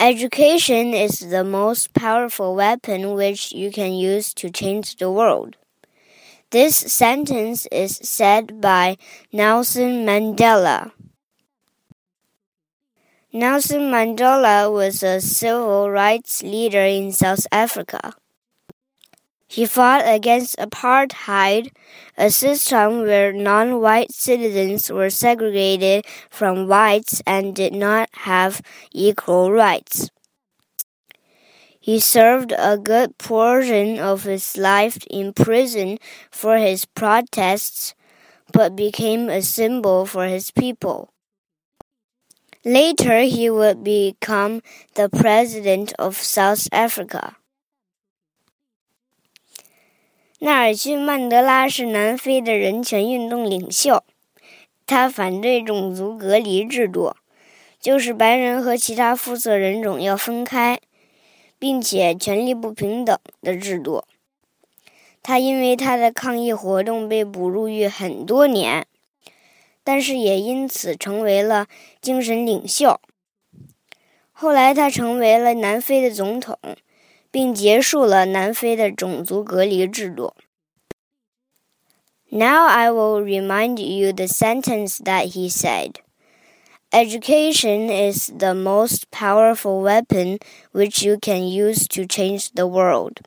Education is the most powerful weapon which you can use to change the world. This sentence is said by Nelson Mandela. Nelson Mandela was a civil rights leader in South Africa. He fought against apartheid, a system where non white citizens were segregated from whites and did not have equal rights. He served a good portion of his life in prison for his protests, but became a symbol for his people. Later, he would become the president of South Africa. 纳尔逊·曼德拉是南非的人权运动领袖，他反对种族隔离制度，就是白人和其他肤色人种要分开，并且权利不平等的制度。他因为他的抗议活动被捕入狱很多年，但是也因此成为了精神领袖。后来，他成为了南非的总统。并结束了南非的种族隔离制度。Now I will remind you the sentence that he said. Education is the most powerful weapon which you can use to change the world.